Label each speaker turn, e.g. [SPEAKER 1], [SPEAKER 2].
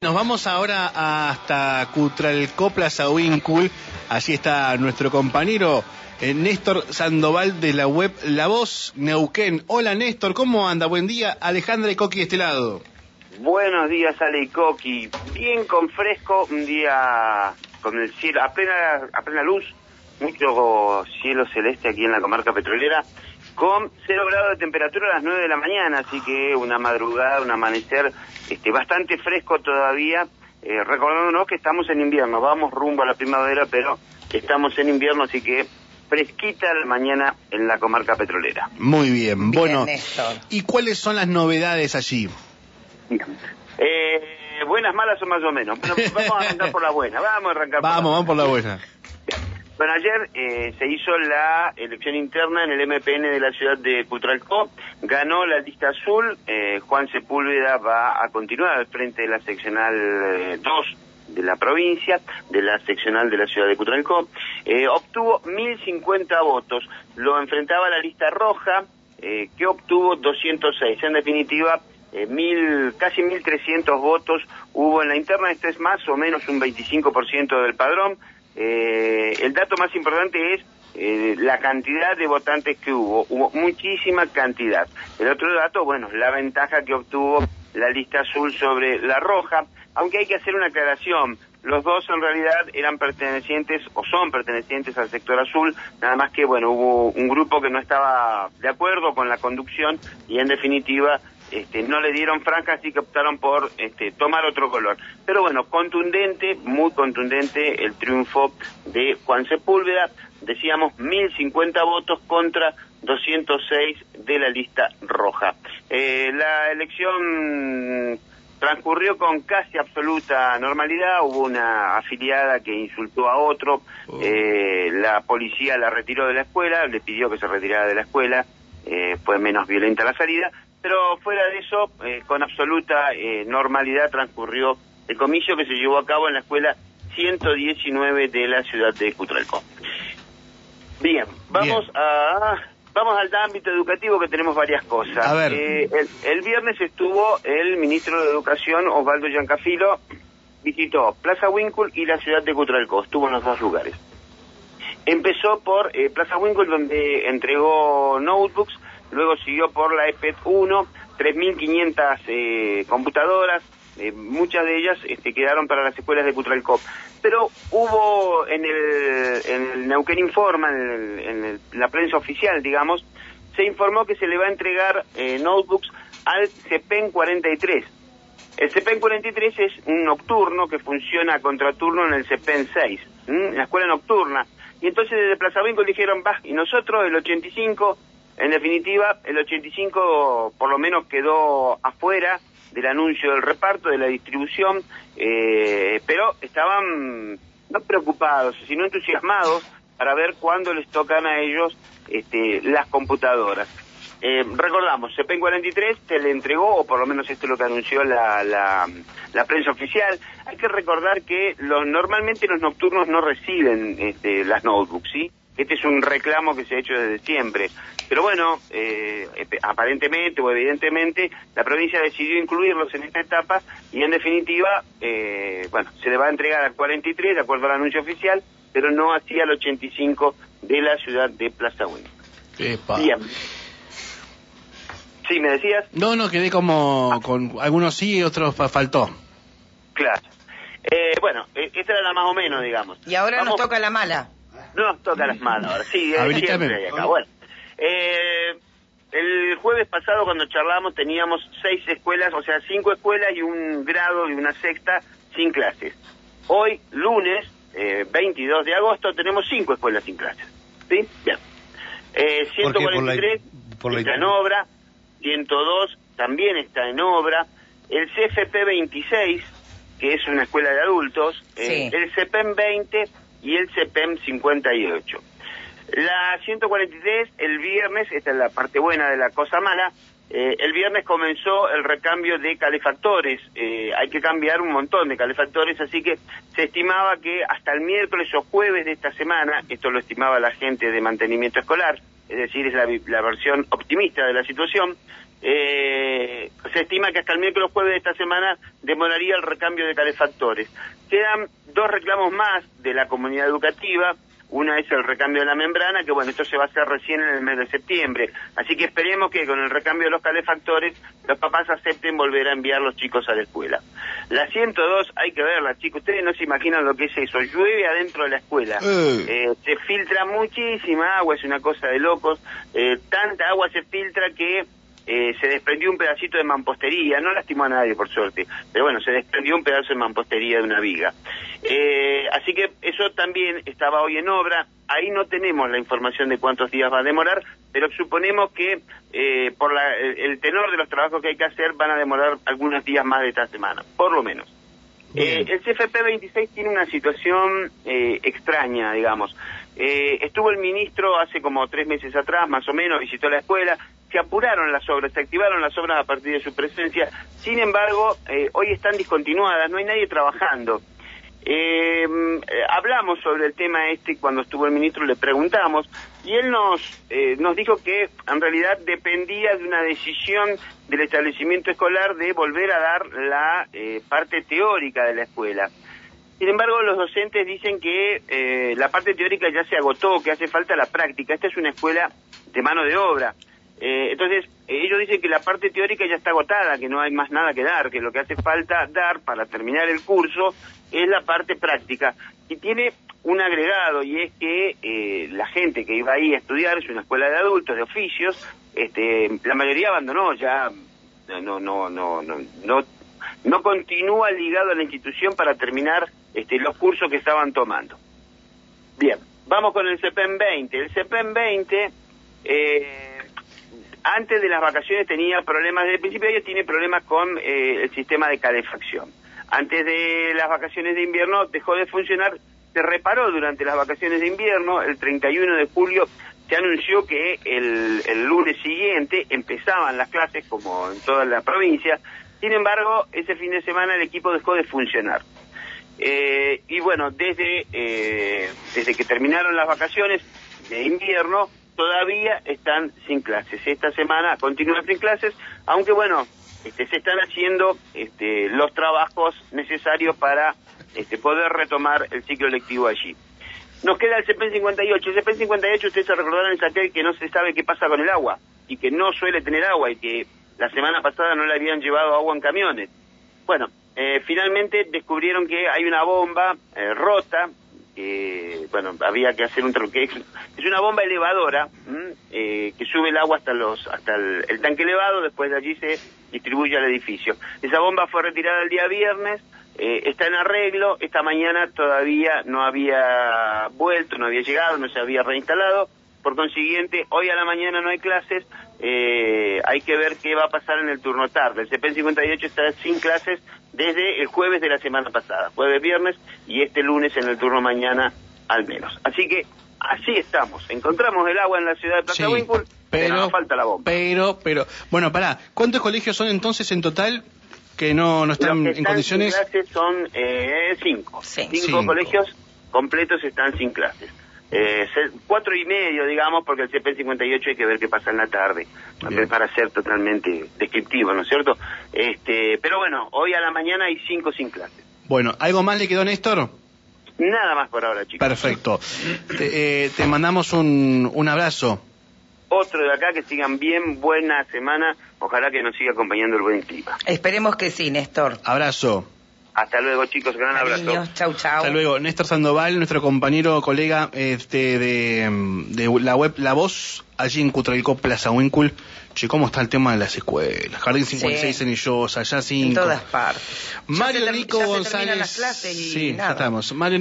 [SPEAKER 1] Nos vamos ahora hasta Cutralcó, Plaza Winkul. Allí está nuestro compañero eh, Néstor Sandoval de la web La Voz Neuquén. Hola Néstor, ¿cómo anda? Buen día. Alejandra y Coqui de este lado.
[SPEAKER 2] Buenos días, Ale y Coqui. Bien con fresco, un día con el cielo a plena, a plena luz, mucho cielo celeste aquí en la comarca petrolera, con cero grados de temperatura a las 9 de la mañana, así que una madrugada, un amanecer este, bastante fresco todavía, eh, recordándonos que estamos en invierno, vamos rumbo a la primavera, pero estamos en invierno, así que fresquita la mañana en la comarca petrolera.
[SPEAKER 1] Muy bien,
[SPEAKER 3] Bien,
[SPEAKER 1] bueno.
[SPEAKER 3] Néstor.
[SPEAKER 1] ¿Y cuáles son las novedades allí?
[SPEAKER 2] Eh, buenas, malas o más o menos. Bueno, vamos a arrancar por la buena, vamos a arrancar por la
[SPEAKER 1] Vamos, vamos por la buena.
[SPEAKER 2] Bueno, ayer eh, se hizo la elección interna en el MPN de la ciudad de Cutralcó. Ganó la lista azul. eh, Juan Sepúlveda va a continuar al frente de la seccional eh, 2 de la provincia, de la seccional de la ciudad de Cutralcó. Eh, obtuvo 1.050 votos. Lo enfrentaba la lista roja, eh, que obtuvo 206. En definitiva, eh, mil, casi 1.300 votos hubo en la interna. Este es más o menos un 25% del padrón. Eh, el dato más importante es eh, la cantidad de votantes que hubo. Hubo muchísima cantidad. El otro dato, bueno, la ventaja que obtuvo la lista azul sobre la roja, aunque hay que hacer una aclaración. Los dos en realidad eran pertenecientes o son pertenecientes al sector azul, nada más que, bueno, hubo un grupo que no estaba de acuerdo con la conducción y en definitiva este, no le dieron franja, así que optaron por este, tomar otro color. Pero bueno, contundente, muy contundente el triunfo de Juan Sepúlveda. Decíamos 1.050 votos contra 206 de la lista roja. Eh, la elección transcurrió con casi absoluta normalidad. Hubo una afiliada que insultó a otro. Eh, la policía la retiró de la escuela, le pidió que se retirara de la escuela. Eh, fue menos violenta la salida. Pero fuera de eso, eh, con absoluta eh, normalidad transcurrió el comicio que se llevó a cabo en la escuela 119 de la ciudad de Cutralcó. Bien, vamos
[SPEAKER 1] Bien.
[SPEAKER 2] a vamos al ámbito educativo que tenemos varias cosas.
[SPEAKER 1] A ver.
[SPEAKER 2] Eh, el, el viernes estuvo el ministro de Educación Osvaldo Giancafilo visitó Plaza Winkle y la ciudad de Cutralcó, estuvo en los dos lugares. Empezó por eh, Plaza Winkle donde entregó notebooks, luego siguió por la EPET 1, 3.500 eh, computadoras, eh, muchas de ellas este, quedaron para las escuelas de Cutralcó. Pero hubo en el, en el Neuquén Informa, en, el- en el- la prensa oficial, digamos, se informó que se le va a entregar eh, notebooks al CEPEN 43. El CEPEN 43 es un nocturno que funciona a contraturno en el CEPEN 6, ¿m? en la escuela nocturna. Y entonces desde Plaza Vinco dijeron, va, y nosotros el 85, en definitiva, el 85 por lo menos quedó afuera del anuncio del reparto, de la distribución, eh, pero estaban no preocupados, sino entusiasmados para ver cuándo les tocan a ellos este, las computadoras. Eh, recordamos, CEPEN 43 se le entregó, o por lo menos esto es lo que anunció la, la, la prensa oficial. Hay que recordar que lo- normalmente los nocturnos no reciben este, las notebooks, ¿sí? Este es un reclamo que se ha hecho desde siempre. Pero bueno, eh, epe- aparentemente o evidentemente la provincia decidió incluirlos en esta etapa y en definitiva, eh, bueno, se le va a entregar al 43 de acuerdo al anuncio oficial, pero no así al 85 de la ciudad de Plaza. Bien. Sí, me decías.
[SPEAKER 1] No, no, quedé como con algunos sí y otros fa- faltó.
[SPEAKER 2] Claro. Eh, bueno, eh, esta era la más o menos, digamos.
[SPEAKER 3] Y ahora
[SPEAKER 2] Vamos-
[SPEAKER 3] nos toca la mala.
[SPEAKER 2] Nos toca las manos ahora. Sí, eh, siempre hay acá. Bueno, eh, el jueves pasado cuando charlamos teníamos seis escuelas, o sea, cinco escuelas y un grado y una sexta sin clases. Hoy, lunes, eh, 22 de agosto, tenemos cinco escuelas sin clases. ¿Sí? Bien. Eh,
[SPEAKER 4] ¿Por qué? Por la-
[SPEAKER 2] 143
[SPEAKER 4] por la-
[SPEAKER 2] está en obra, 102 también está en obra, el CFP 26, que es una escuela de adultos, eh,
[SPEAKER 3] Sí.
[SPEAKER 2] el CEPEM 20 y el CEPEM 58. La 143, el viernes, esta es la parte buena de la cosa mala, eh, el viernes comenzó el recambio de calefactores. Eh, hay que cambiar un montón de calefactores, así que se estimaba que hasta el miércoles o jueves de esta semana, esto lo estimaba la gente de mantenimiento escolar, es decir, es la, la versión optimista de la situación, Eh, se estima que hasta el miércoles jueves de esta semana demoraría el recambio de calefactores. Quedan dos reclamos más de la comunidad educativa. Una es el recambio de la membrana, que bueno, esto se va a hacer recién en el mes de septiembre. Así que esperemos que con el recambio de los calefactores los papás acepten volver a enviar los chicos a la escuela. La 102 hay que verla, chicos. Ustedes no se imaginan lo que es eso. Llueve adentro de la escuela.
[SPEAKER 1] Eh,
[SPEAKER 2] se filtra muchísima agua, es una cosa de locos. Eh, tanta agua se filtra que eh, se desprendió un pedacito de mampostería, no lastimó a nadie por suerte, pero bueno, se desprendió un pedazo de mampostería de una viga. Eh, así que eso también estaba hoy en obra, ahí no tenemos la información de cuántos días va a demorar, pero suponemos que eh, por la- el, el tenor de los trabajos que hay que hacer van a demorar algunos días más de esta semana, por lo menos. Eh, el CFP 26 tiene una situación eh, extraña, digamos. Eh, estuvo el ministro hace como tres meses atrás, más o menos, visitó la escuela, se apuraron las obras, se activaron las obras a partir de su presencia. Sin embargo, eh, hoy están discontinuadas, no hay nadie trabajando. Eh, mm, hablamos sobre el tema este cuando estuvo el ministro, le preguntamos y él nos eh, nos dijo que en realidad dependía de una decisión del establecimiento escolar de volver a dar la eh, parte teórica de la escuela. Sin embargo, los docentes dicen que eh, la parte teórica ya se agotó, que hace falta la práctica. Esta es una escuela de mano de obra. Eh, entonces, ellos dicen que la parte teórica ya está agotada, que no hay más nada que dar, que lo que hace falta dar para terminar el curso es la parte práctica. Y tiene un agregado, y es que eh, la gente que iba ahí a estudiar, es una escuela de adultos, de oficios, este, la mayoría abandonó ya, no, no, no, no, no, no continúa ligado a la institución para terminar este, los cursos que estaban tomando. Bien, vamos con el CEPEN 20. El CEPEN 20, eh, antes de las vacaciones tenía problemas, desde el principio de año tiene problemas con eh, el sistema de calefacción. Antes de las vacaciones de invierno dejó de funcionar, se reparó durante las vacaciones de invierno, el 31 de julio se anunció que el, el lunes siguiente empezaban las clases como en toda la provincia, sin embargo, ese fin de semana el equipo dejó de funcionar. Eh, y bueno, desde, eh, desde que terminaron las vacaciones de invierno, todavía están sin clases. Esta semana continúan sin clases, aunque bueno, este, se están haciendo este, los trabajos necesarios para este, poder retomar el ciclo lectivo allí. Nos queda el CPEN 58. El CPEN 58, ustedes se recordarán, es aquel que no se sabe qué pasa con el agua y que no suele tener agua y que la semana pasada no le habían llevado agua en camiones. Bueno, eh, finalmente descubrieron que hay una bomba eh, rota, que, bueno, había que hacer un truque. Es una bomba elevadora eh, que sube el agua hasta los hasta el, el tanque elevado, después de allí se distribuye al edificio. Esa bomba fue retirada el día viernes, eh, está en arreglo, esta mañana todavía no había vuelto, no había llegado, no se había reinstalado, por consiguiente, hoy a la mañana no hay clases, eh, hay que ver qué va a pasar en el turno tarde. El CPN 58 está sin clases desde el jueves de la semana pasada, jueves, viernes y este lunes en el turno mañana al menos. Así que así estamos. Encontramos el agua en la ciudad de Plaza
[SPEAKER 1] Sí,
[SPEAKER 2] Winkle, pero, nos falta la bomba.
[SPEAKER 1] Pero, pero, bueno, pará, ¿cuántos colegios son entonces en total que no, no están
[SPEAKER 2] Los que
[SPEAKER 1] en condiciones?
[SPEAKER 2] sin clases son eh, cinco.
[SPEAKER 3] Sí.
[SPEAKER 2] Cinco,
[SPEAKER 1] Cinco.
[SPEAKER 2] colegios completos están sin clases. Eh, cuatro y medio, digamos, porque el CP 58 hay que ver qué pasa en la tarde,
[SPEAKER 1] Bien.
[SPEAKER 2] para ser totalmente descriptivo, ¿no es cierto? Este, pero bueno, hoy a la mañana hay cinco sin clases.
[SPEAKER 1] Bueno, ¿algo más le quedó, Néstor?
[SPEAKER 2] Nada más por ahora, chicos.
[SPEAKER 1] Perfecto. Te, eh, te mandamos un, un abrazo.
[SPEAKER 2] Otro de acá, que sigan bien, buena semana, ojalá que nos siga acompañando el buen clima.
[SPEAKER 3] Esperemos que sí, Néstor.
[SPEAKER 1] Abrazo.
[SPEAKER 2] Hasta luego, chicos, gran abrazo.
[SPEAKER 3] Chau, chau.
[SPEAKER 1] Hasta luego. Néstor Sandoval, nuestro compañero, colega este, de, de la web La Voz, allí en Cutralcó, Plaza Winkle. Che, ¿cómo está el tema de las escuelas? Jardín 56
[SPEAKER 3] Sí.
[SPEAKER 1] en Illosa, allá 5.
[SPEAKER 3] En todas partes. Ya
[SPEAKER 1] Mario Nico
[SPEAKER 3] ya
[SPEAKER 1] González.
[SPEAKER 3] las clases y
[SPEAKER 1] sí, ya
[SPEAKER 3] nada.
[SPEAKER 1] estamos. Mario